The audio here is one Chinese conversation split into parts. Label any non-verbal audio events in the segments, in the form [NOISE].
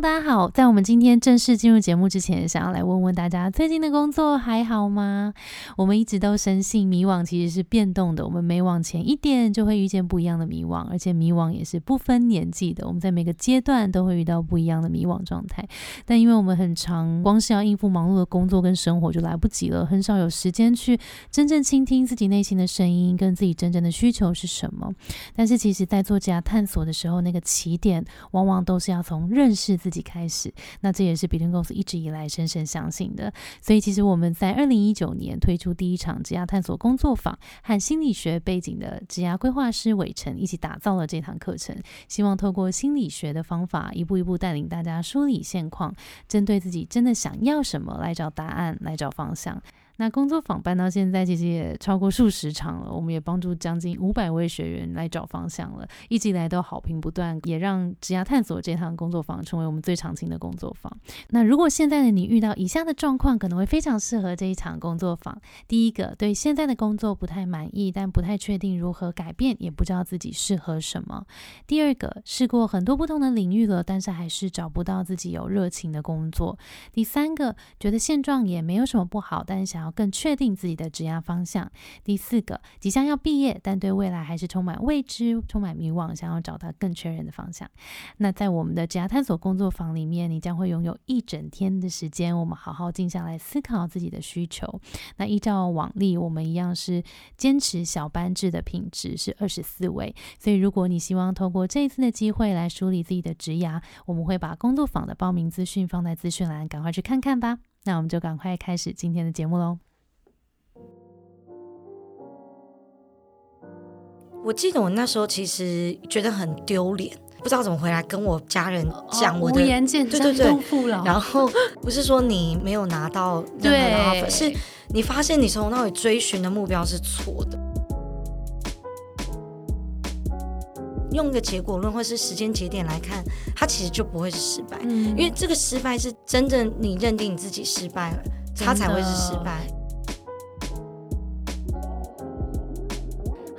大家好，在我们今天正式进入节目之前，想要来问问大家，最近的工作还好吗？我们一直都深信迷惘其实是变动的，我们每往前一点，就会遇见不一样的迷惘，而且迷惘也是不分年纪的，我们在每个阶段都会遇到不一样的迷惘状态。但因为我们很长，光是要应付忙碌的工作跟生活就来不及了，很少有时间去真正倾听自己内心的声音，跟自己真正的需求是什么。但是其实，在做这样探索的时候，那个起点往往都是要从认识。自己开始，那这也是比顿公司一直以来深深相信的。所以，其实我们在二零一九年推出第一场职涯探索工作坊，和心理学背景的职涯规划师伟成一起打造了这堂课程，希望透过心理学的方法，一步一步带领大家梳理现况，针对自己真的想要什么来找答案，来找方向。那工作坊办到现在，其实也超过数十场了。我们也帮助将近五百位学员来找方向了，一直以来都好评不断，也让职涯探索这趟工作坊成为我们最常青的工作坊。那如果现在的你遇到以下的状况，可能会非常适合这一场工作坊。第一个，对现在的工作不太满意，但不太确定如何改变，也不知道自己适合什么。第二个，试过很多不同的领域了，但是还是找不到自己有热情的工作。第三个，觉得现状也没有什么不好，但想要更确定自己的职业方向。第四个，即将要毕业，但对未来还是充满未知、充满迷惘，想要找到更确认的方向。那在我们的职业探索工作坊里面，你将会拥有一整天的时间，我们好好静下来思考自己的需求。那依照往例，我们一样是坚持小班制的品质，是二十四位。所以，如果你希望透过这一次的机会来梳理自己的职涯，我们会把工作坊的报名资讯放在资讯栏，赶快去看看吧。那我们就赶快开始今天的节目喽。我记得我那时候其实觉得很丢脸，不知道怎么回来跟我家人讲我的无颜见对对对父老。然后不是说你没有拿到任何的 offer，是你发现你从头到尾追寻的目标是错的。用一个结果论或是时间节点来看，它其实就不会是失败，因为这个失败是真正你认定你自己失败了，它才会是失败。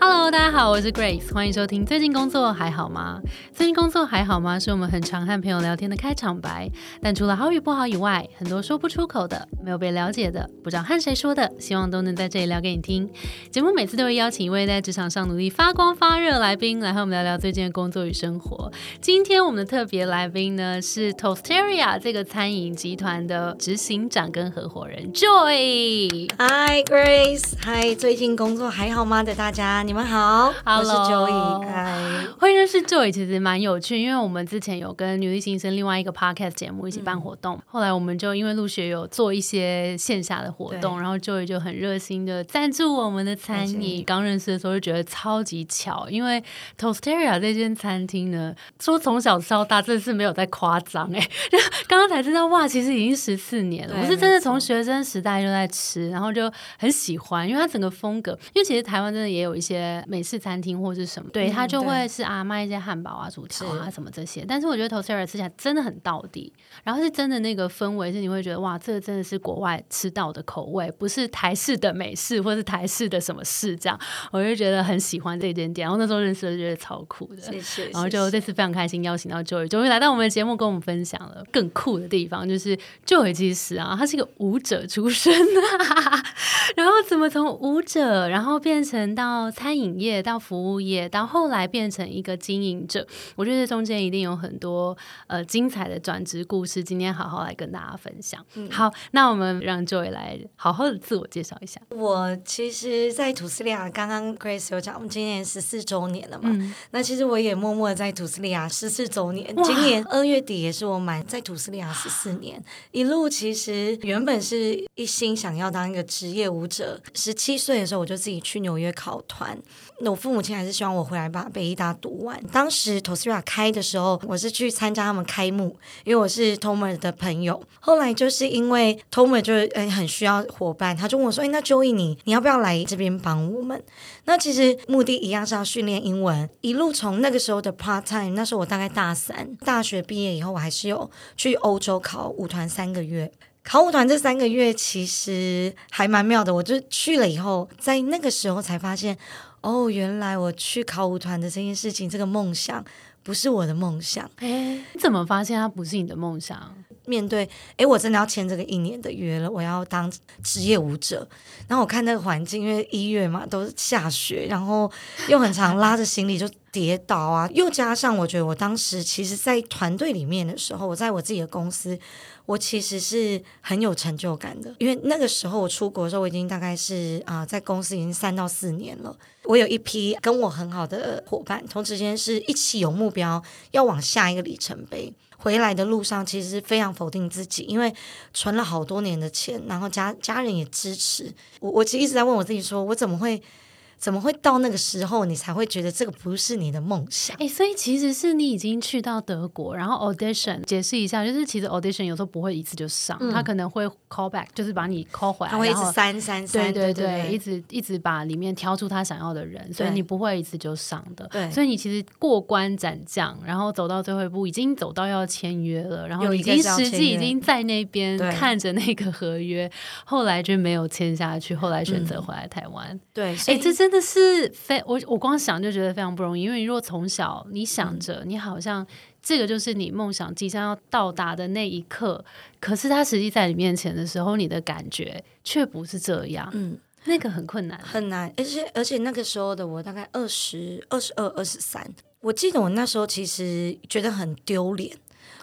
Hello，大家好，我是 Grace，欢迎收听。最近工作还好吗？最近工作还好吗？是我们很常和朋友聊天的开场白。但除了好与不好以外，很多说不出口的、没有被了解的、不知道和谁说的，希望都能在这里聊给你听。节目每次都会邀请一位在职场上努力发光发热来宾，来和我们聊聊最近的工作与生活。今天我们的特别来宾呢，是 Tosteria 这个餐饮集团的执行长跟合伙人 Joy。Hi Grace，Hi，最近工作还好吗？的大家。你们好，我是 Joey。嗨，会认识 Joey 其实蛮有趣，因为我们之前有跟女力新生另外一个 podcast 节目一起办活动，后来我们就因为陆续有做一些线下的活动，然后 Joey 就很热心的赞助我们的餐饮。刚认识的时候就觉得超级巧，因为 Toasteria 这间餐厅呢，说从小吃到大，真的是没有在夸张哎。[LAUGHS] 刚刚才知道哇，其实已经十四年了。我是真的从学生时代就在吃，然后就很喜欢，因为它整个风格，因为其实台湾真的也有一些。美式餐厅或者是什么，对他就会是啊卖一些汉堡啊、薯条啊什么这些。但是我觉得 t o s t e r 吃起来真的很到底，然后是真的那个氛围是你会觉得哇，这个真的是国外吃到的口味，不是台式的美式或是台式的什么式这样。我就觉得很喜欢这一点点。然后那时候认识的觉得超酷的，谢谢。然后就这次非常开心邀请到 Joy，终于来到我们的节目跟我们分享了更酷的地方，就是 Joy 其实啊，他是一个舞者出身，[LAUGHS] 然后怎么从舞者然后变成到餐饮业到服务业，到后来变成一个经营者，我觉得中间一定有很多呃精彩的转职故事。今天好好来跟大家分享。嗯好，那我们让 Joy 来好好的自我介绍一下。我其实，在土斯利亚，刚刚 Grace 有讲，我们今年十四周年了嘛。那其实我也默默在土斯利亚十四周年，今年二月底也是我满在土斯利亚十四年。一路其实原本是一心想要当一个职业舞者，十七岁的时候我就自己去纽约考团。我父母亲还是希望我回来把北医大读完。当时 t o s r a 开的时候，我是去参加他们开幕，因为我是 Tomer 的朋友。后来就是因为 Tomer 就是诶很需要伙伴，他就问我说：“哎，那 Joey 你你要不要来这边帮我们？”那其实目的一样是要训练英文。一路从那个时候的 part time，那时候我大概大三，大学毕业以后，我还是有去欧洲考舞团三个月。考舞团这三个月其实还蛮妙的，我就去了以后，在那个时候才发现。哦，原来我去考舞团的这件事情，这个梦想不是我的梦想。哎，你怎么发现它不是你的梦想？面对，哎，我真的要签这个一年的约了，我要当职业舞者。然后我看那个环境，因为一月嘛，都是下雪，然后又很长，拉着行李就跌倒啊。又加上我觉得我当时其实，在团队里面的时候，我在我自己的公司，我其实是很有成就感的。因为那个时候我出国的时候，我已经大概是啊，在公司已经三到四年了。我有一批跟我很好的伙伴，同时间是一起有目标，要往下一个里程碑。回来的路上，其实非常否定自己，因为存了好多年的钱，然后家家人也支持我。我其实一直在问我自己，说我怎么会？怎么会到那个时候，你才会觉得这个不是你的梦想？哎，所以其实是你已经去到德国，然后 audition 解释一下，就是其实 audition 有时候不会一次就上，他可能会 call back，就是把你 call 回来，他会一直三三三，对对对，一直一直把里面挑出他想要的人，所以你不会一次就上的。对，所以你其实过关斩将，然后走到最后一步，已经走到要签约了，然后已经实际已经在那边看着那个合约，后来就没有签下去，后来选择回来台湾。对，哎，这真的是非我我光想就觉得非常不容易，因为如果从小你想着你好像这个就是你梦想即将要到达的那一刻，可是他实际在你面前的时候，你的感觉却不是这样，嗯，那个很困难，很难，而且而且那个时候的我大概二十二十二二十三，我记得我那时候其实觉得很丢脸，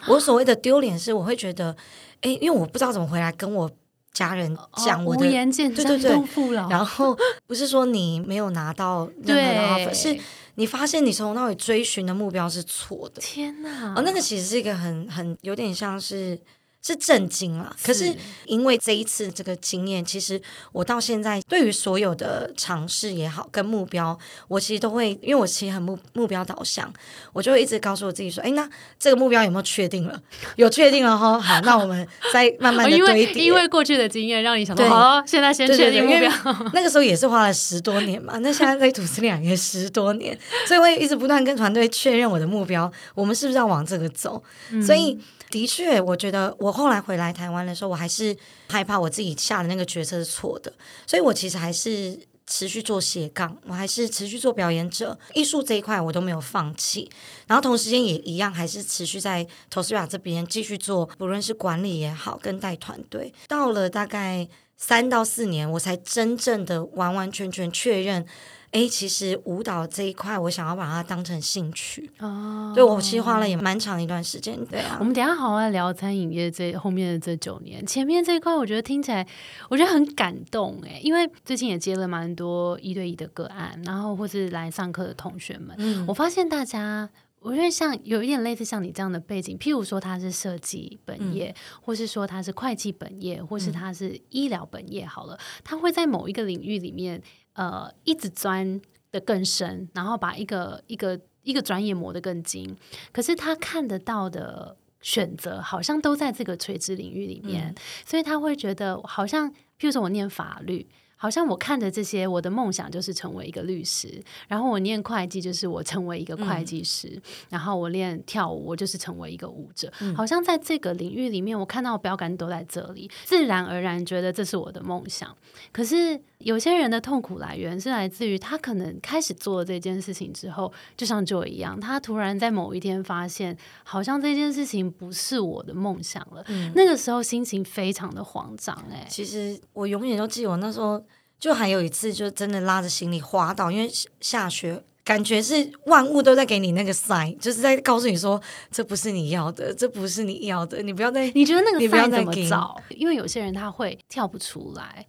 我所谓的丢脸是我会觉得，哎，因为我不知道怎么回来跟我。家人讲我的，对对对，然后不是说你没有拿到任何的 offer，是你发现你从那里追寻的目标是错的。天哪！哦，那个其实是一个很很有点像是。是震惊了，可是因为这一次这个经验，其实我到现在对于所有的尝试也好，跟目标，我其实都会，因为我其实很目目标导向，我就会一直告诉我自己说，哎，那这个目标有没有确定了？[LAUGHS] 有确定了哈，好，那我们再慢慢的堆叠。因为过去的经验让你想到，好，现在先确定目标。那个时候也是花了十多年嘛，那现在在土司两也十多年，所以我也一直不断跟团队确认我的目标，我们是不是要往这个走？所以。的确，我觉得我后来回来台湾的时候，我还是害怕我自己下的那个决策是错的，所以我其实还是持续做斜杠，我还是持续做表演者，艺术这一块我都没有放弃，然后同时间也一样，还是持续在 t o s 这边继续做，不论是管理也好，跟带团队，到了大概三到四年，我才真正的完完全全确认。哎，其实舞蹈这一块，我想要把它当成兴趣哦。对我其实花了也蛮长一段时间。对啊，我们等下好好来聊餐饮业这后面的这九年。前面这一块，我觉得听起来我觉得很感动哎，因为最近也接了蛮多一对一的个案，然后或是来上课的同学们，我发现大家，我觉得像有一点类似像你这样的背景，譬如说他是设计本业，或是说他是会计本业，或是他是医疗本业，好了，他会在某一个领域里面。呃，一直钻的更深，然后把一个一个一个专业磨得更精。可是他看得到的选择，好像都在这个垂直领域里面，所以他会觉得，好像，譬如说我念法律。好像我看着这些，我的梦想就是成为一个律师。然后我念会计，就是我成为一个会计师。然后我练跳舞，我就是成为一个舞者。好像在这个领域里面，我看到标杆都在这里，自然而然觉得这是我的梦想。可是有些人的痛苦来源是来自于他可能开始做了这件事情之后，就像 Joy 一样，他突然在某一天发现，好像这件事情不是我的梦想了。那个时候心情非常的慌张。哎，其实我永远都记得我那时候。就还有一次，就真的拉着行李滑倒，因为下雪，感觉是万物都在给你那个 sign，就是在告诉你说，这不是你要的，这不是你要的，你不要再。[LAUGHS] 你觉得那个 sign 怎么找？因为有些人他会跳不出来。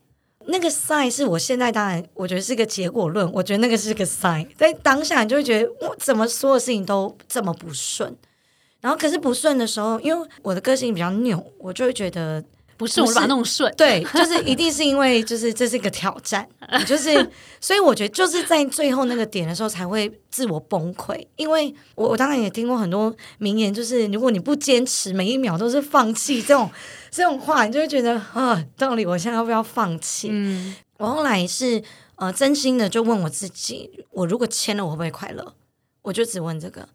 那个 sign 是我现在当然，我觉得是个结果论，我觉得那个是个 sign，在当下你就会觉得，我怎么所有事情都这么不顺，然后可是不顺的时候，因为我的个性比较拗，我就会觉得。不是我把它弄顺，对，就是一定是因为就是这是一个挑战，[LAUGHS] 就是所以我觉得就是在最后那个点的时候才会自我崩溃，因为我我当然也听过很多名言，就是如果你不坚持，每一秒都是放弃这种这种话，你就会觉得啊，到底我现在要不要放弃？嗯，我后来是呃真心的就问我自己，我如果签了，我会不会快乐？我就只问这个。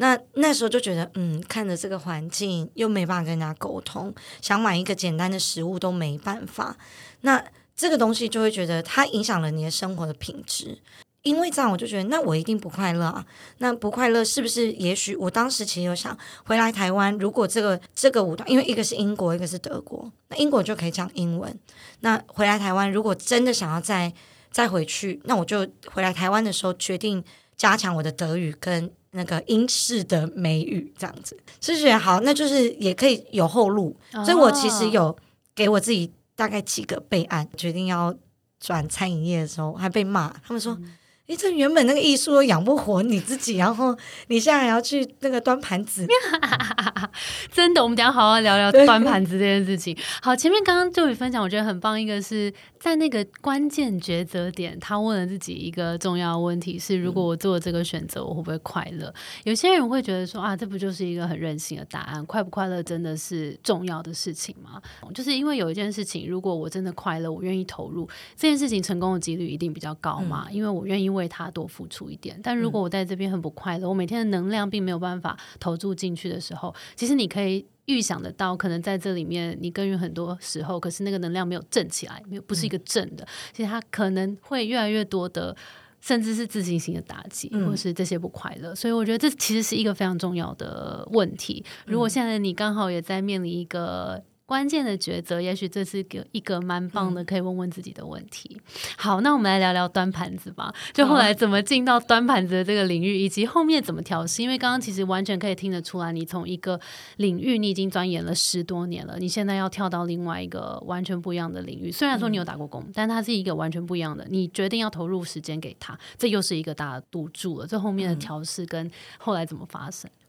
那那时候就觉得，嗯，看着这个环境又没办法跟人家沟通，想买一个简单的食物都没办法。那这个东西就会觉得它影响了你的生活的品质。因为这样，我就觉得那我一定不快乐啊。那不快乐是不是？也许我当时其实有想回来台湾，如果这个这个舞团，因为一个是英国，一个是德国，那英国就可以讲英文。那回来台湾，如果真的想要再再回去，那我就回来台湾的时候决定加强我的德语跟那个英式的美语，这样子是觉得好，那就是也可以有后路。所以我其实有给我自己大概几个备案，决定要转餐饮业的时候，还被骂，他们说。你这原本那个艺术都养不活你自己，然后你现在还要去那个端盘子，[LAUGHS] 真的，我们等下好好聊聊端盘子这件事情。好，前面刚刚就有分享，我觉得很棒。一个是在那个关键抉择点，他问了自己一个重要问题：是如果我做这个选择，我会不会快乐？有些人会觉得说啊，这不就是一个很任性的答案？快不快乐真的是重要的事情吗？就是因为有一件事情，如果我真的快乐，我愿意投入这件事情，成功的几率一定比较高嘛？因为我愿意为。为他多付出一点，但如果我在这边很不快乐，我每天的能量并没有办法投注进去的时候，其实你可以预想得到，可能在这里面你耕耘很多时候，可是那个能量没有正起来，没有不是一个正的，其实它可能会越来越多的，甚至是自信心的打击，或是这些不快乐。所以我觉得这其实是一个非常重要的问题。如果现在你刚好也在面临一个。关键的抉择，也许这是个一个蛮棒的，可以问问自己的问题。好，那我们来聊聊端盘子吧。就后来怎么进到端盘子的这个领域，以及后面怎么调试。因为刚刚其实完全可以听得出来，你从一个领域你已经钻研了十多年了，你现在要跳到另外一个完全不一样的领域。虽然说你有打过工，但它是一个完全不一样的。你决定要投入时间给他，这又是一个大的赌注了。这后面的调试跟后来怎么发生？嗯，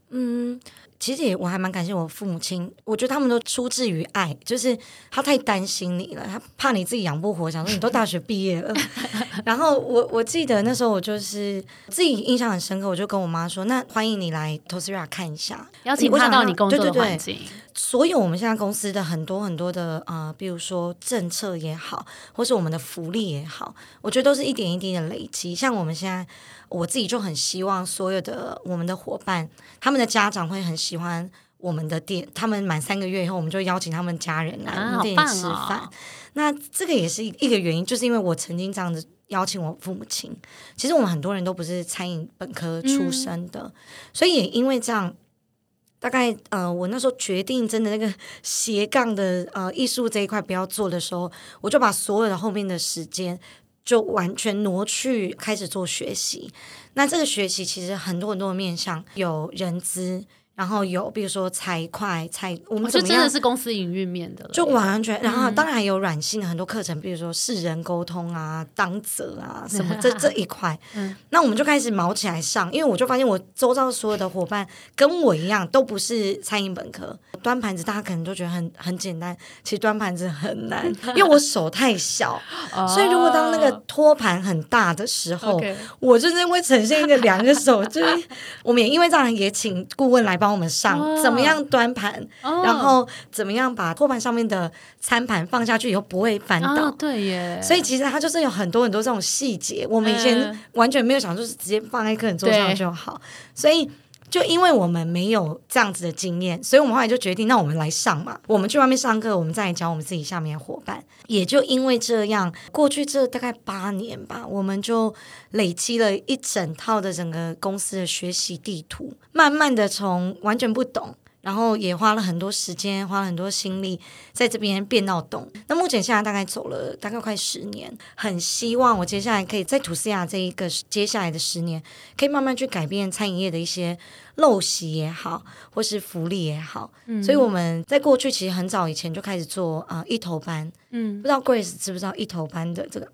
其实也我还蛮感谢我父母亲，我觉得他们都出自于爱，就是他太担心你了，他怕你自己养不活，想说你都大学毕业了。[LAUGHS] 然后我我记得那时候我就是自己印象很深刻，我就跟我妈说：“那欢迎你来 Tosira 看一下，邀请他到你工作的环境。”所有我们现在公司的很多很多的呃，比如说政策也好，或是我们的福利也好，我觉得都是一点一滴的累积。像我们现在。我自己就很希望所有的我们的伙伴，他们的家长会很喜欢我们的店。他们满三个月以后，我们就邀请他们家人来我们店里吃饭。那这个也是一个原因，就是因为我曾经这样子邀请我父母亲。其实我们很多人都不是餐饮本科出身的，所以也因为这样，大概呃，我那时候决定真的那个斜杠的呃艺术这一块不要做的时候，我就把所有的后面的时间。就完全挪去开始做学习，那这个学习其实很多很多面向，有人资。然后有，比如说财会、财，我们就真的是公司营运面的，就完全。然后当然有软性的很多课程，比如说世人沟通啊、当责啊什么这 [LAUGHS] 这一块。那我们就开始毛起来上，因为我就发现我周遭所有的伙伴跟我一样，都不是餐饮本科。端盘子大家可能都觉得很很简单，其实端盘子很难，因为我手太小，[LAUGHS] 所以如果当那个托盘很大的时候，我就是会呈现一个两个手。就是我们也因为这样也请顾问来帮。我们上怎么样端盘，然后怎么样把托盘上面的餐盘放下去以后不会翻倒？对耶，所以其实它就是有很多很多这种细节，我们以前完全没有想，就是直接放在客人桌上就好。所以。就因为我们没有这样子的经验，所以我们后来就决定，那我们来上嘛。我们去外面上课，我们再来教我们自己下面的伙伴。也就因为这样，过去这大概八年吧，我们就累积了一整套的整个公司的学习地图，慢慢的从完全不懂。然后也花了很多时间，花了很多心力，在这边变到懂。那目前现在大概走了大概快十年，很希望我接下来可以在土斯亚这一个接下来的十年，可以慢慢去改变餐饮业的一些陋习也好，或是福利也好。嗯，所以我们在过去其实很早以前就开始做啊一头班。嗯，不知道 Grace 知不知道一头班的这个？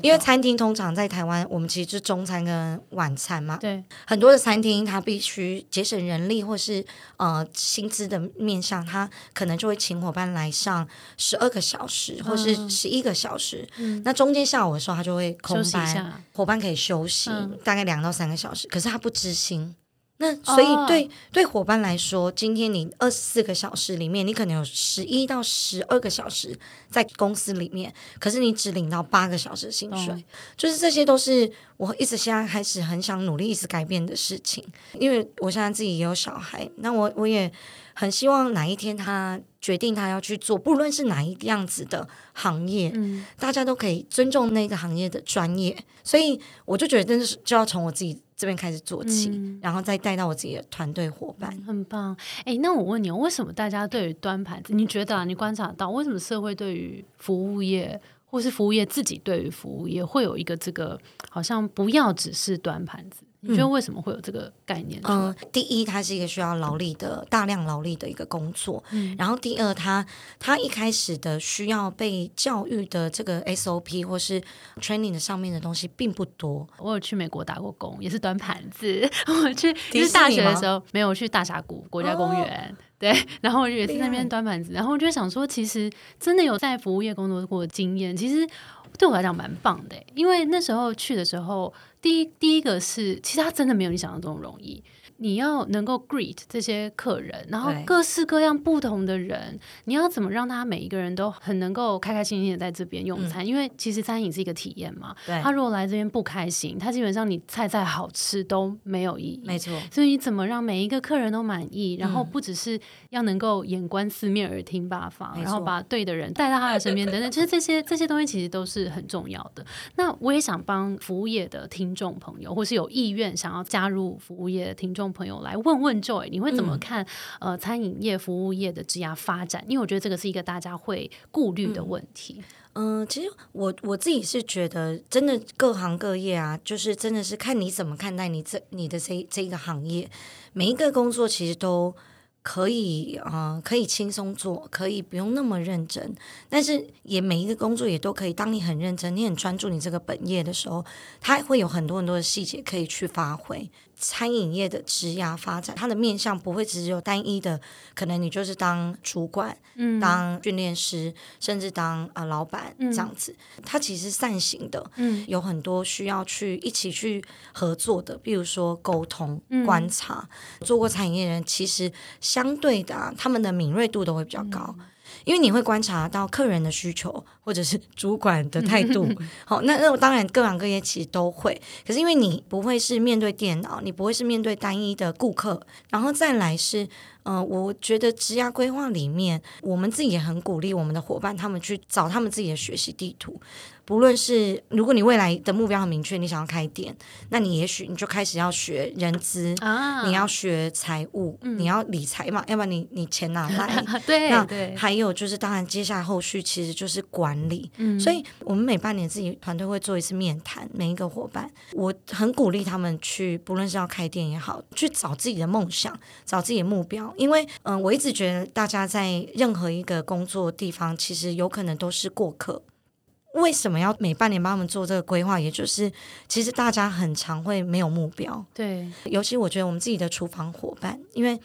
因为餐厅通常在台湾，我们其实是中餐跟晚餐嘛。对，很多的餐厅它必须节省人力，或是呃薪资的面向，它可能就会请伙伴来上十二个小时，或是十一个小时。嗯，那中间下午的时候，他就会空班，伙伴可以休息大概两到三个小时。可是他不知心，那所以对对伙伴来说，今天你二十四个小时里面，你可能有十一到十二个小时在公司里面，可是你只领到八个小时薪水，就是这些都是我一直现在开始很想努力一直改变的事情。因为我现在自己也有小孩，那我我也很希望哪一天他决定他要去做，不论是哪一样子的行业，嗯，大家都可以尊重那个行业的专业。所以我就觉得真的是就要从我自己。这边开始做起，然后再带到我自己的团队伙伴，很棒。哎，那我问你，为什么大家对于端盘子，你觉得啊，你观察到为什么社会对于服务业，或是服务业自己对于服务业，会有一个这个好像不要只是端盘子？你觉得为什么会有这个概念？嗯，第一，它是一个需要劳力的大量劳力的一个工作。嗯，然后第二，它它一开始的需要被教育的这个 SOP 或是 training 的上面的东西并不多。我有去美国打过工，也是端盘子。[LAUGHS] 我去就是大学的时候没有去大峡谷国家公园，对，然后也是那边端盘子。然后我就想说，其实真的有在服务业工作过经验，其实对我来讲蛮棒的，因为那时候去的时候。第一，第一个是，其实他真的没有你想象中容易。你要能够 greet 这些客人，然后各式各样不同的人，你要怎么让他每一个人都很能够开开心心的在这边用餐？因为其实餐饮是一个体验嘛。他如果来这边不开心，他基本上你菜再好吃都没有意义。没错。所以你怎么让每一个客人都满意？然后不只是要能够眼观四面，耳听八方，然后把对的人带到他的身边等等，其实这些这些东西其实都是很重要的。那我也想帮服务业的听众朋友，或是有意愿想要加入服务业的听众。朋友来问问 Joy，你会怎么看呃餐饮业、服务业的职涯发展？因为我觉得这个是一个大家会顾虑的问题。嗯，其实我我自己是觉得，真的各行各业啊，就是真的是看你怎么看待你这你的这这一个行业，每一个工作其实都。可以啊，可以轻松做，可以不用那么认真，但是也每一个工作也都可以。当你很认真，你很专注你这个本业的时候，它会有很多很多的细节可以去发挥。餐饮业的职涯发展，它的面向不会只有单一的，可能你就是当主管，嗯，当训练师，甚至当啊老板这样子。它其实善行的，嗯，有很多需要去一起去合作的，比如说沟通、观察。做过餐饮业人，其实相对的，他们的敏锐度都会比较高。因为你会观察到客人的需求，或者是主管的态度。[LAUGHS] 好，那那当然各行各业其实都会。可是因为你不会是面对电脑，你不会是面对单一的顾客，然后再来是，嗯，我觉得职涯规划里面，我们自己也很鼓励我们的伙伴，他们去找他们自己的学习地图。不论是如果你未来的目标很明确，你想要开店，那你也许你就开始要学人资啊，你要学财务，你要理财嘛，要不然你你钱哪来？[LAUGHS] 对，那还有就是，当然接下来后续其实就是管理。嗯，所以我们每半年自己团队会做一次面谈，每一个伙伴，我很鼓励他们去，不论是要开店也好，去找自己的梦想，找自己的目标。因为嗯，我一直觉得大家在任何一个工作地方，其实有可能都是过客。为什么要每半年帮他们做这个规划？也就是，其实大家很常会没有目标。对，尤其我觉得我们自己的厨房伙伴，因为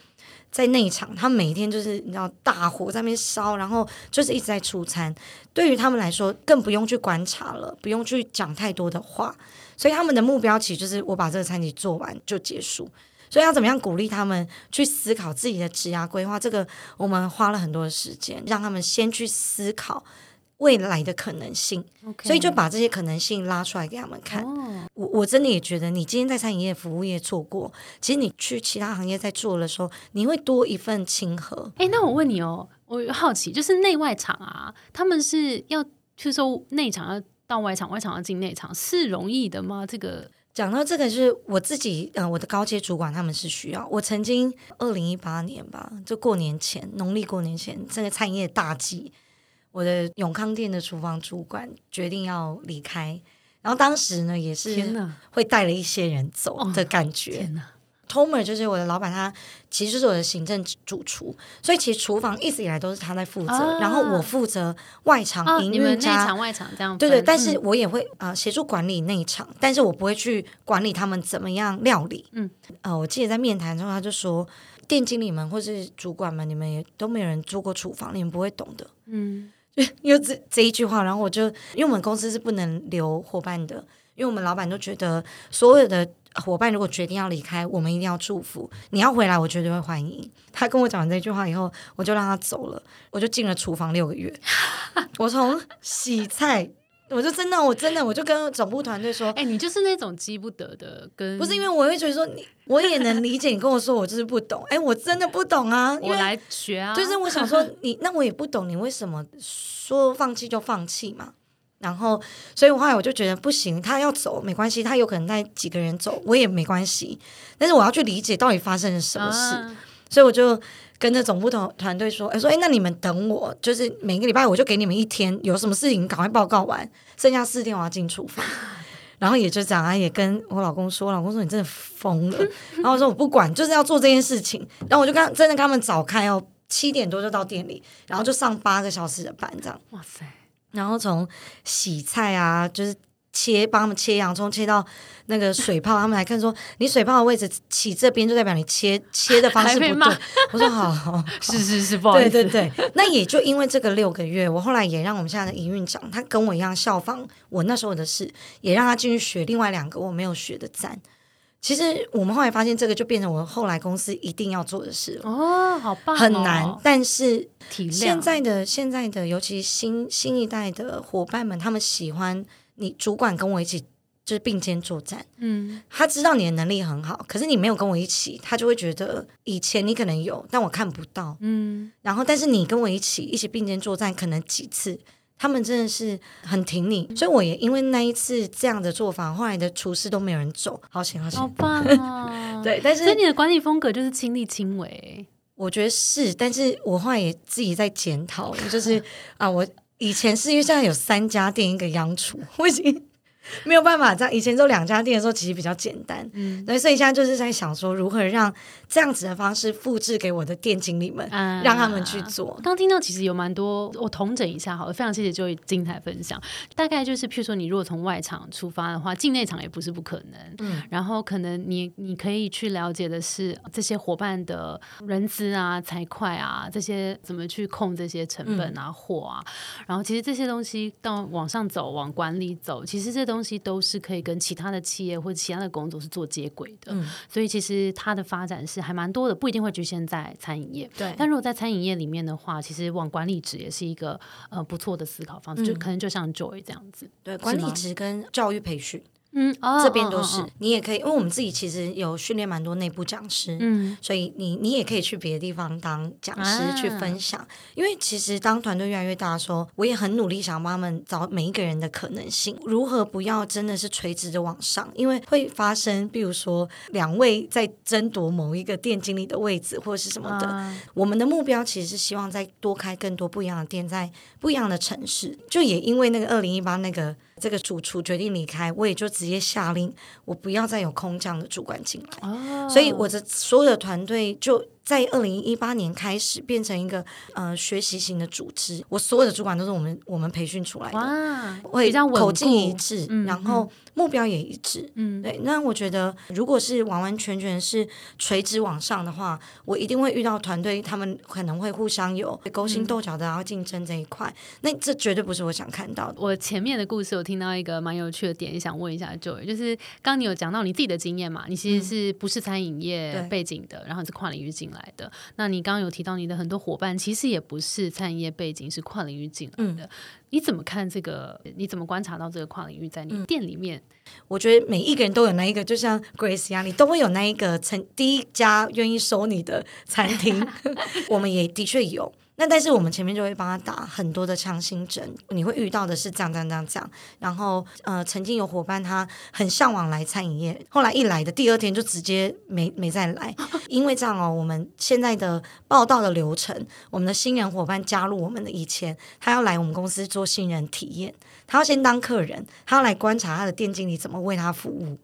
在内场，他每天就是你知道大火在那边烧，然后就是一直在出餐。对于他们来说，更不用去观察了，不用去讲太多的话。所以他们的目标其实就是我把这个餐期做完就结束。所以要怎么样鼓励他们去思考自己的职涯规划？这个我们花了很多的时间，让他们先去思考。未来的可能性，所以就把这些可能性拉出来给他们看。我我真的也觉得，你今天在餐饮业、服务业做过，其实你去其他行业在做的时候，你会多一份亲和。哎，那我问你哦，我好奇，就是内外场啊，他们是要去说内场要到外场，外场要进内场，是容易的吗？这个讲到这个，是我自己，呃，我的高阶主管他们是需要。我曾经二零一八年吧，就过年前，农历过年前，这个餐饮业大忌。我的永康店的厨房主管决定要离开，然后当时呢也是会带了一些人走的感觉。Tomer 就是我的老板，他其实是我的行政主厨，所以其实厨房一直以来都是他在负责，然后我负责外场营运加内场外场这样。对对，但是我也会啊协助管理内场，但是我不会去管理他们怎么样料理。嗯，呃，我记得在面谈的时候他就说，店经理们或是主管们，你们也都没有人做过厨房，你们不会懂的。嗯。[LAUGHS] 因为这这一句话，然后我就因为我们公司是不能留伙伴的，因为我们老板都觉得所有的伙伴如果决定要离开，我们一定要祝福。你要回来，我绝对会欢迎。他跟我讲完这句话以后，我就让他走了，我就进了厨房六个月。[LAUGHS] 我从洗菜，我就真的，我真的，我就跟总部团队说：“哎，你就是那种急不得的，跟不是因为我会觉得说你，我也能理解你跟我说我就是不懂。哎，我真的不懂啊，我来学啊。就是我想说 [LAUGHS] 你，那我也不懂你为什么说放弃就放弃嘛。”然后，所以后来我就觉得不行，他要走没关系，他有可能带几个人走，我也没关系。但是我要去理解到底发生了什么事，所以我就跟着总部团团队说：“哎，说哎，那你们等我，就是每个礼拜我就给你们一天，有什么事情赶快报告完，剩下四天我要进厨房。[LAUGHS] ”然后也就这样啊，也跟我老公说，老公说你真的疯了。然后我说我不管，就是要做这件事情。然后我就跟真的跟他们早开哦，七点多就到店里，然后就上八个小时的班，这样。哇塞！然后从洗菜啊，就是切帮他们切洋葱，切到那个水泡，他们来看说你水泡的位置起这边，就代表你切切的方式不对。我说好，[LAUGHS] 是是是，不好意思。对对对，那也就因为这个六个月，我后来也让我们现在的营运长，他跟我一样效仿我那时候的事，也让他进去学另外两个我没有学的赞。其实我们后来发现，这个就变成我后来公司一定要做的事了。哦，好棒！很难，但是现在的现在的，尤其新新一代的伙伴们，他们喜欢你主管跟我一起，就是并肩作战。嗯，他知道你的能力很好，可是你没有跟我一起，他就会觉得以前你可能有，但我看不到。嗯，然后但是你跟我一起一起并肩作战，可能几次。他们真的是很挺你，所以我也因为那一次这样的做法，后来的厨师都没有人走，好险好险，好棒啊！[LAUGHS] 对，但是所以你的管理风格就是亲力亲为，我觉得是，但是我后来也自己在检讨，就是啊，我以前是因为现在有三家店一个央厨，我已经。[LAUGHS] 没有办法这样，以前做两家店的时候其实比较简单，嗯，对，所以现在就是在想说如何让这样子的方式复制给我的店经理们，让他们去做。刚听到其实有蛮多，我统整一下好了，非常谢谢就精彩分享。大概就是，譬如说你如果从外场出发的话，进内场也不是不可能，嗯，然后可能你你可以去了解的是这些伙伴的人资啊、财会啊这些怎么去控这些成本啊、货啊，然后其实这些东西到往上走、往管理走，其实这东西都是可以跟其他的企业或者其他的工作是做接轨的，所以其实它的发展是还蛮多的，不一定会局限在餐饮业。对，但如果在餐饮业里面的话，其实往管理职也是一个呃不错的思考方式，就可能就像 Joy 这样子。对，管理职跟教育培训。嗯，这边都是你也可以，因为我们自己其实有训练蛮多内部讲师，嗯，所以你你也可以去别的地方当讲师去分享。因为其实当团队越来越大的时候，我也很努力想帮他们找每一个人的可能性，如何不要真的是垂直的往上，因为会发生，比如说两位在争夺某一个店经理的位置或者是什么的。我们的目标其实是希望再多开更多不一样的店，在不一样的城市。就也因为那个二零一八那个。这个主厨决定离开，我也就直接下令，我不要再有空降的主管进来。所以我的所有的团队就。在二零一八年开始变成一个呃学习型的组织，我所有的主管都是我们我们培训出来的，哇，比较口径一致，然后目标也一致，嗯，对。那我觉得如果是完完全全是垂直往上的话，我一定会遇到团队，他们可能会互相有勾心斗角的，然后竞争这一块，那这绝对不是我想看到的。我前面的故事，我听到一个蛮有趣的点，想问一下 Joy，就是刚刚你有讲到你自己的经验嘛？你其实是不是餐饮业背景的，然后是跨领域进来。来的，那你刚刚有提到你的很多伙伴，其实也不是餐饮业背景，是跨领域进来的。你怎么看这个？你怎么观察到这个跨领域在你店里面？我觉得每一个人都有那一个，就像 Grace 一样，你都会有那一个曾第一家愿意收你的餐厅。[LAUGHS] 我们也的确有。那但是我们前面就会帮他打很多的强心针，你会遇到的是这样这样这样这样，然后呃曾经有伙伴他很向往来餐饮业，后来一来的第二天就直接没没再来，[LAUGHS] 因为这样哦，我们现在的报道的流程，我们的新人伙伴加入我们的以前，他要来我们公司做新人体验，他要先当客人，他要来观察他的店经理怎么为他服务。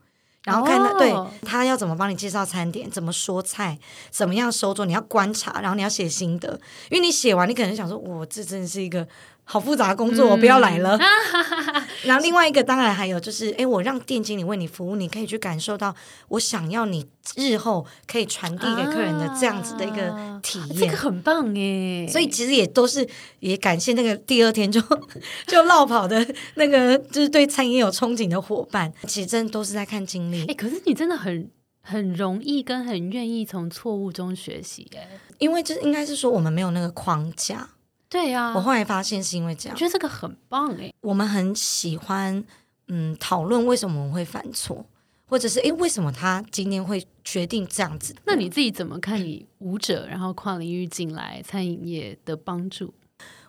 然后看他对他要怎么帮你介绍餐点，怎么说菜，怎么样收桌，你要观察，然后你要写心得，因为你写完，你可能想说，我这真的是一个好复杂的工作，我不要来了。[LAUGHS] [LAUGHS] 然后另外一个当然还有就是，哎，我让店经理为你服务，你可以去感受到我想要你日后可以传递给客人的这样子的一个体验，这个很棒哎。所以其实也都是也感谢那个第二天就 [LAUGHS] 就落跑的那个，就是对餐饮有憧憬的伙伴，其实真的都是在看经历。哎，可是你真的很很容易跟很愿意从错误中学习哎，因为这应该是说我们没有那个框架。对呀，我后来发现是因为这样，我觉得这个很棒哎。我们很喜欢嗯讨论为什么我们会犯错，或者是哎为什么他今天会决定这样子。那你自己怎么看你舞者然后跨领域进来餐饮业的帮助？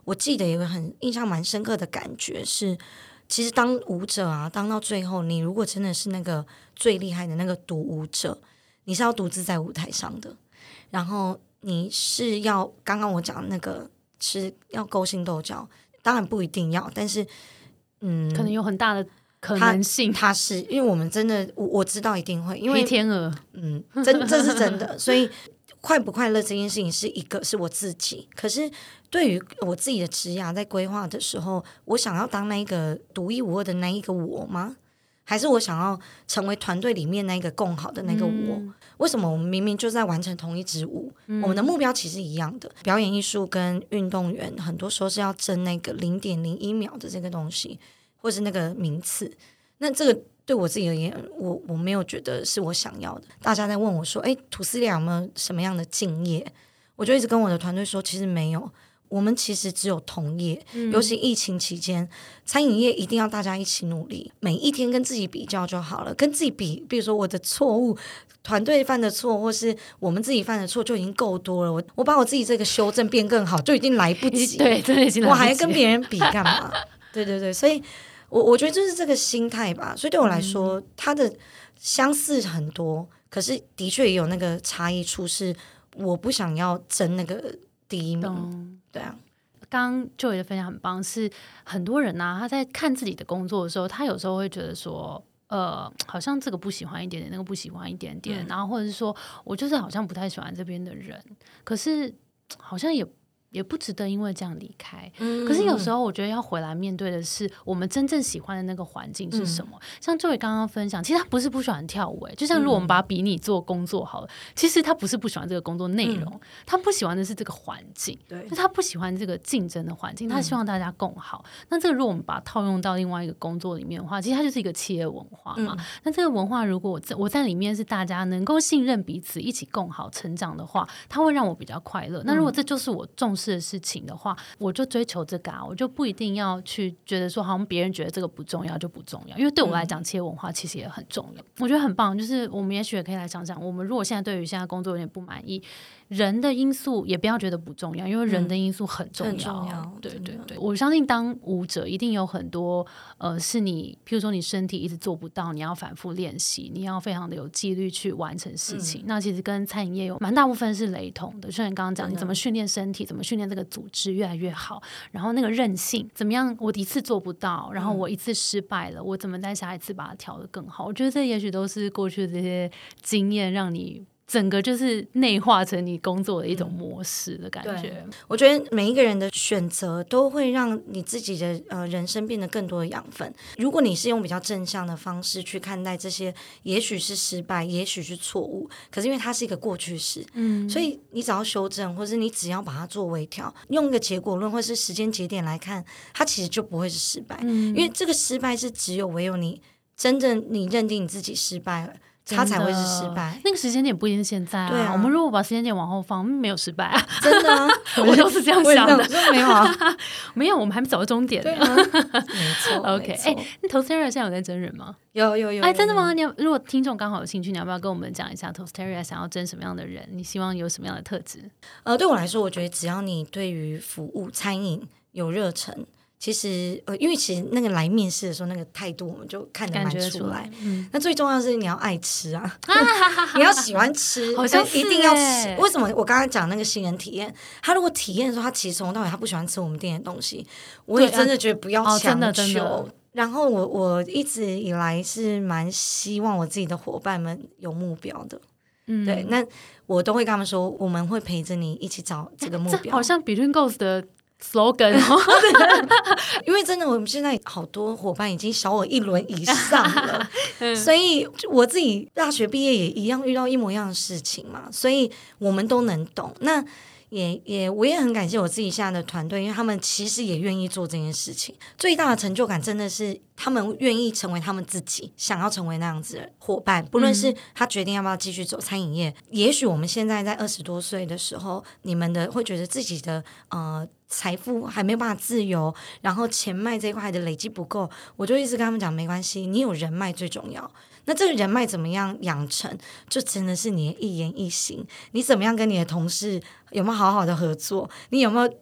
我记得有个很印象蛮深刻的感觉是，其实当舞者啊，当到最后，你如果真的是那个最厉害的那个独舞者，你是要独自在舞台上的，然后你是要刚刚我讲那个。是要勾心斗角，当然不一定要，但是，嗯，可能有很大的可能性。他是因为我们真的，我我知道一定会，因为天鹅，嗯，真这是真的。所以快不快乐这件事情是一个是我自己，可是对于我自己的职涯在规划的时候，我想要当那一个独一无二的那一个我吗？还是我想要成为团队里面那个更好的那个我？为什么我们明明就在完成同一支舞？我们的目标其实一样的。表演艺术跟运动员很多时候是要争那个零点零一秒的这个东西，或是那个名次。那这个对我自己而言，我我没有觉得是我想要的。大家在问我说：“哎，吐司里有没有什么样的敬业？”我就一直跟我的团队说：“其实没有。”我们其实只有同业，尤其疫情期间，餐饮业一定要大家一起努力，每一天跟自己比较就好了。跟自己比，比如说我的错误，团队犯的错，或是我们自己犯的错，就已经够多了。我我把我自己这个修正变更好，就已经来不及。[LAUGHS] 对，真的已经来不及。我还跟别人比干嘛？[LAUGHS] 对对对，所以我我觉得就是这个心态吧。所以对我来说，它的相似很多，可是的确也有那个差异处，是我不想要争那个第一名。对啊，刚刚就的分享很棒，是很多人呢，他在看自己的工作的时候，他有时候会觉得说，呃，好像这个不喜欢一点点，那个不喜欢一点点，然后或者是说我就是好像不太喜欢这边的人，可是好像也。也不值得因为这样离开。可是有时候我觉得要回来面对的是我们真正喜欢的那个环境是什么。像这位刚刚分享，其实他不是不喜欢跳舞，就像如果我们把比你做工作好了，其实他不是不喜欢这个工作内容，他不喜欢的是这个环境，对，他不喜欢这个竞争的环境，他希望大家共好。那这个如果我们把它套用到另外一个工作里面的话，其实它就是一个企业文化嘛。那这个文化如果我在我在里面是大家能够信任彼此，一起共好成长的话，它会让我比较快乐。那如果这就是我重视的事情的话，我就追求这个啊，我就不一定要去觉得说，好像别人觉得这个不重要就不重要，因为对我来讲，企业文化其实也很重要。我觉得很棒，就是我们也许也可以来想想，我们如果现在对于现在工作有点不满意。人的因素也不要觉得不重要，因为人的因素很重要。对对对，我相信当舞者一定有很多呃，是你，譬如说你身体一直做不到，你要反复练习，你要非常的有纪律去完成事情。那其实跟餐饮业有蛮大部分是雷同的。就像你刚刚讲，你怎么训练身体，怎么训练这个组织越来越好，然后那个韧性怎么样？我一次做不到，然后我一次失败了，我怎么在下一次把它调得更好？我觉得这也许都是过去的这些经验让你。整个就是内化成你工作的一种模式的感觉。我觉得每一个人的选择都会让你自己的呃人生变得更多的养分。如果你是用比较正向的方式去看待这些，也许是失败，也许是错误，可是因为它是一个过去式，嗯，所以你只要修正，或者你只要把它做微调，用一个结果论或是时间节点来看，它其实就不会是失败。嗯，因为这个失败是只有唯有你真正你认定你自己失败了。他才会是失败。那个时间点不一定是现在啊。我们如果把时间点往后放，没有失败啊。真的，[LAUGHS] 我都是这样想的。没有啊，[LAUGHS] 没有，我们还没走到终点。[LAUGHS] 没错。OK，哎，那 Toasteria 现在有在真人吗？有有有。哎，真的吗？你要如果听众刚好有兴趣，你要不要跟我们讲一下 Toasteria 想要争什么样的人？你希望有什么样的特质？呃，对我来说，我觉得只要你对于服务餐饮有热忱。其实，呃，因为其实那个来面试的时候，那个态度我们就看得蛮出来。那最重要是你要爱吃啊，[LAUGHS] 你要喜欢吃，好像一定要吃。为什么？我刚刚讲那个新人体验，他如果体验的时候，他其实从头到尾他不喜欢吃我们店的东西，我也真的觉得不要强求。然后我我一直以来是蛮希望我自己的伙伴们有目标的，嗯，对，那我都会跟他们说，我们会陪着你一起找这个目标。好像 Between Goals 的。Slogan，[LAUGHS] 因为真的我们现在好多伙伴已经小我一轮以上了，[LAUGHS] 所以我自己大学毕业也一样遇到一模一样的事情嘛，所以我们都能懂。那也也我也很感谢我自己现在的团队，因为他们其实也愿意做这件事情。最大的成就感真的是他们愿意成为他们自己想要成为那样子的伙伴，不论是他决定要不要继续走餐饮业。也许我们现在在二十多岁的时候，你们的会觉得自己的呃财富还没有办法自由，然后钱脉这一块的累积不够，我就一直跟他们讲，没关系，你有人脉最重要。那这个人脉怎么样养成，就真的是你的一言一行。你怎么样跟你的同事有没有好好的合作？你有没有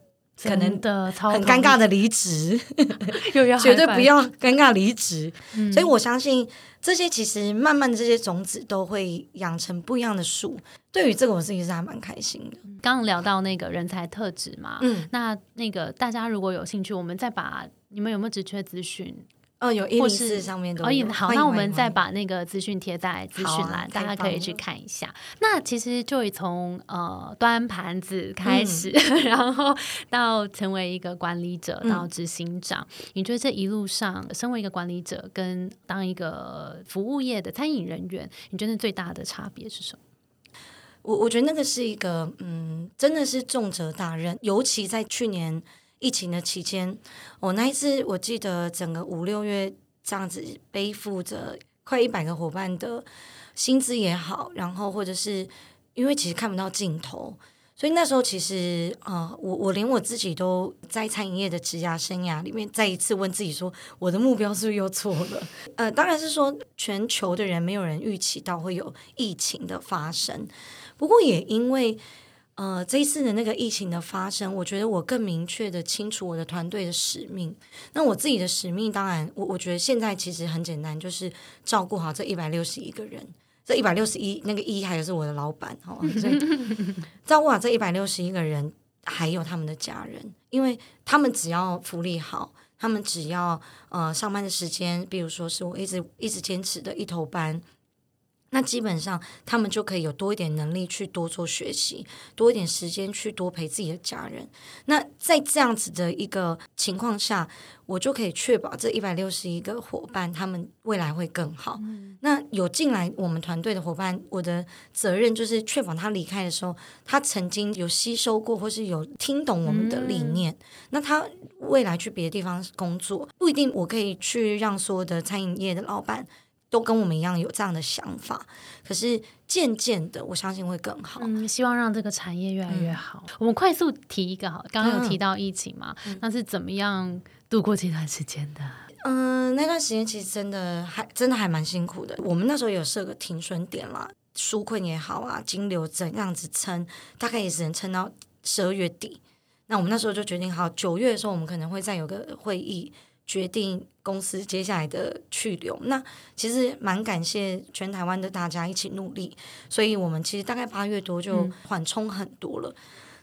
可能的很尴尬的离职？[LAUGHS] [LAUGHS] 又要绝对不要尴尬离职。所以我相信这些其实慢慢的这些种子都会养成不一样的树。对于这个我自己是还蛮开心的。刚刚聊到那个人才特质嘛，嗯，那那个大家如果有兴趣，我们再把你们有没有职缺资讯？哦，有一零四上面都有。哦。好，那我们再把那个资讯贴在资讯栏，大家可以去看一下。那其实就从呃端盘子开始，[LAUGHS] 然后到成为一个管理者，到执行长，你觉得这一路上，身为一个管理者跟当一个服务业的餐饮人员，你觉得最大的差别是什么？我我觉得那个是一个，嗯，真的是重责大任，尤其在去年。疫情的期间，我那一次我记得整个五六月这样子背负着快一百个伙伴的薪资也好，然后或者是因为其实看不到尽头，所以那时候其实啊，我我连我自己都在餐饮业的职涯生涯里面再一次问自己说，我的目标是不是又错了？呃，当然是说全球的人没有人预期到会有疫情的发生，不过也因为。呃，这一次的那个疫情的发生，我觉得我更明确的清楚我的团队的使命。那我自己的使命，当然，我我觉得现在其实很简单，就是照顾好这一百六十一个人。这一百六十一那个一，还有是我的老板，好，所以 [LAUGHS] 照顾好这一百六十一个人，还有他们的家人，因为他们只要福利好，他们只要呃上班的时间，比如说是我一直一直坚持的一头班。那基本上，他们就可以有多一点能力去多做学习，多一点时间去多陪自己的家人。那在这样子的一个情况下，我就可以确保这一百六十一个伙伴，他们未来会更好。那有进来我们团队的伙伴，我的责任就是确保他离开的时候，他曾经有吸收过或是有听懂我们的理念。那他未来去别的地方工作，不一定我可以去让所有的餐饮业的老板。都跟我们一样有这样的想法，可是渐渐的，我相信会更好。嗯，希望让这个产业越来越好。我们快速提一个哈，刚刚有提到疫情嘛，那是怎么样度过这段时间的？嗯，那段时间其实真的还真的还蛮辛苦的。我们那时候有设个停损点啦，纾困也好啊，金流怎样子撑，大概也只能撑到十二月底。那我们那时候就决定，好九月的时候，我们可能会再有个会议。决定公司接下来的去留，那其实蛮感谢全台湾的大家一起努力，所以我们其实大概八月多就缓冲很多了。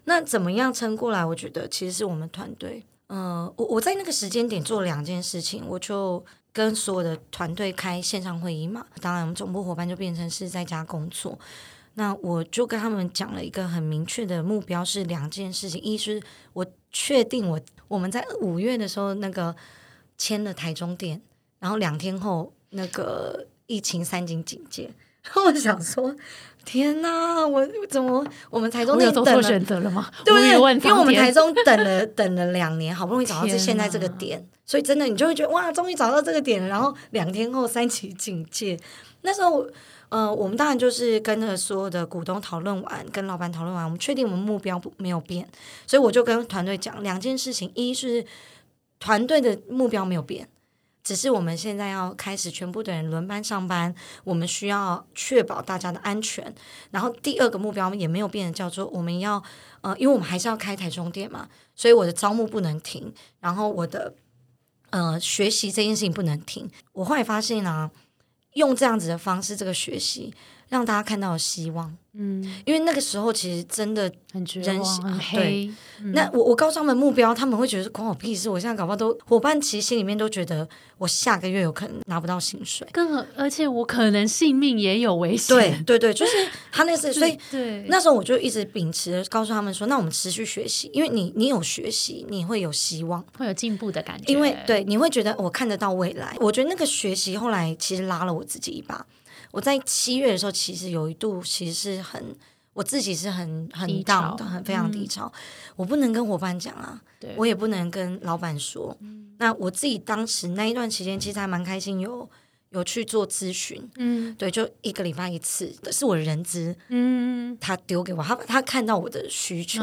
那怎么样撑过来？我觉得其实是我们团队，嗯，我我在那个时间点做了两件事情，我就跟所有的团队开线上会议嘛。当然，我们总部伙伴就变成是在家工作。那我就跟他们讲了一个很明确的目标，是两件事情：一是我确定我我们在五月的时候那个。签了台中店，然后两天后那个疫情三级警戒，[LAUGHS] 我想说，天哪，我怎么我们台中店做错选择了吗？对不对？因为我们台中等了等了两年，好不容易找到这现在这个点，所以真的你就会觉得哇，终于找到这个点了。然后两天后三级警戒，那时候呃，我们当然就是跟着所有的股东讨论完，跟老板讨论完，我们确定我们目标不没有变，所以我就跟团队讲两件事情，一是。团队的目标没有变，只是我们现在要开始全部的人轮班上班，我们需要确保大家的安全。然后第二个目标也没有变，叫做我们要呃，因为我们还是要开台中店嘛，所以我的招募不能停，然后我的呃学习这件事情不能停。我后来发现呢，用这样子的方式，这个学习让大家看到希望。嗯，因为那个时候其实真的很绝望，很黑。那我我告诉他们目标，他们会觉得关我屁事。我现在搞不好都伙伴其实心里面都觉得我下个月有可能拿不到薪水，更而且我可能性命也有危险。对对对，就是 [LAUGHS] 他那是所以对那时候我就一直秉持告诉他们说，那我们持续学习，因为你你有学习，你会有希望，会有进步的感觉。因为对你会觉得我看得到未来。我觉得那个学习后来其实拉了我自己一把。我在七月的时候，其实有一度其实是很，我自己是很很 down 的，很非常低潮。我不能跟伙伴讲啊，我也不能跟老板说。那我自己当时那一段时间，其实还蛮开心，有。有去做咨询，嗯，对，就一个礼拜一次，是我的人资，嗯，他丢给我，他他看到我的需求，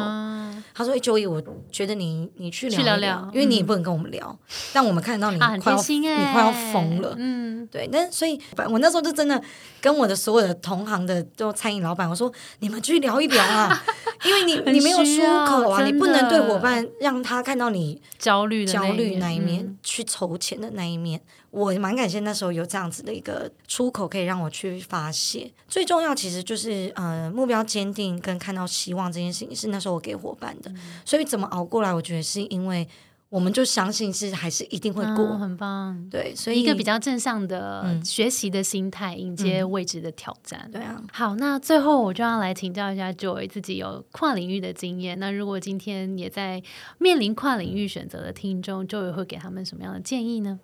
他说：“哎，周一，我觉得你你去聊聊，因为你也不能跟我们聊，但我们看到你快要你快要疯了，嗯，对，那所以我那时候就真的跟我的所有的同行的都餐饮老板，我说你们去聊一聊啊，[LAUGHS] 因为你你没有出口啊，你不能对伙伴让他看到你焦虑焦虑那一面，去筹钱的那一面。”我蛮感谢那时候有这样子的一个出口，可以让我去发泄。最重要其实就是呃目标坚定跟看到希望这件事情是那时候我给伙伴的。所以怎么熬过来，我觉得是因为我们就相信是还是一定会过，很棒。对，所以一个比较正向的学习的心态，迎接未知的挑战。对啊。好，那最后我就要来请教一下 Joy 自己有跨领域的经验。那如果今天也在面临跨领域选择的听众，Joy 会给他们什么样的建议呢？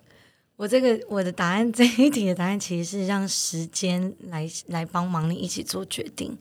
我这个我的答案 [LAUGHS] 这一题的答案其实是让时间来来帮忙你一起做决定，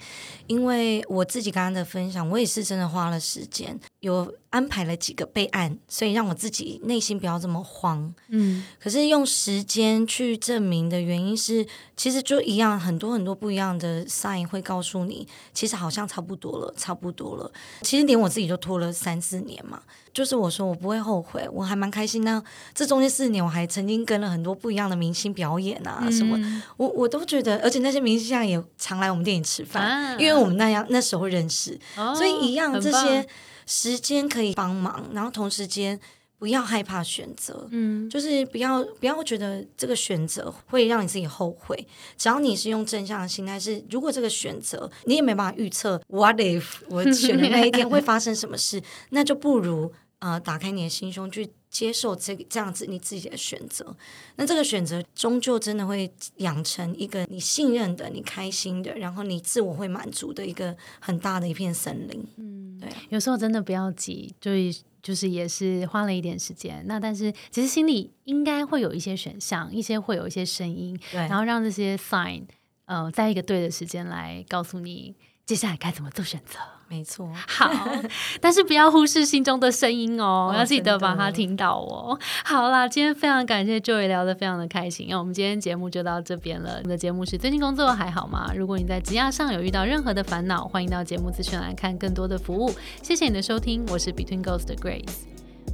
因为我自己刚刚的分享，我也是真的花了时间有。安排了几个备案，所以让我自己内心不要这么慌。嗯，可是用时间去证明的原因是，其实就一样，很多很多不一样的 sign 会告诉你，其实好像差不多了，差不多了。其实连我自己都拖了三四年嘛，就是我说我不会后悔，我还蛮开心呢。这中间四年我还曾经跟了很多不一样的明星表演啊，什么，我我都觉得，而且那些明星现在也常来我们店里吃饭，因为我们那样那时候认识，所以一样这些。时间可以帮忙，然后同时间不要害怕选择，嗯，就是不要不要觉得这个选择会让你自己后悔。只要你是用正向的心态，是如果这个选择你也没办法预测，what if 我选的那一天会发生什么事，[LAUGHS] 那就不如呃打开你的心胸去接受这个这样子你自己的选择。那这个选择终究真的会养成一个你信任的、你开心的，然后你自我会满足的一个很大的一片森林。嗯。对，有时候真的不要急，就是就是也是花了一点时间。那但是其实心里应该会有一些选项，一些会有一些声音，然后让这些 sign，呃，在一个对的时间来告诉你接下来该怎么做选择。没错，好，[LAUGHS] 但是不要忽视心中的声音哦，要记得把它听到哦。好啦，今天非常感谢 Joy 聊得非常的开心，那我们今天节目就到这边了。我们的节目是最近工作还好吗？如果你在职涯上有遇到任何的烦恼，欢迎到节目资讯来看更多的服务。谢谢你的收听，我是 Between Ghost 的 Grace。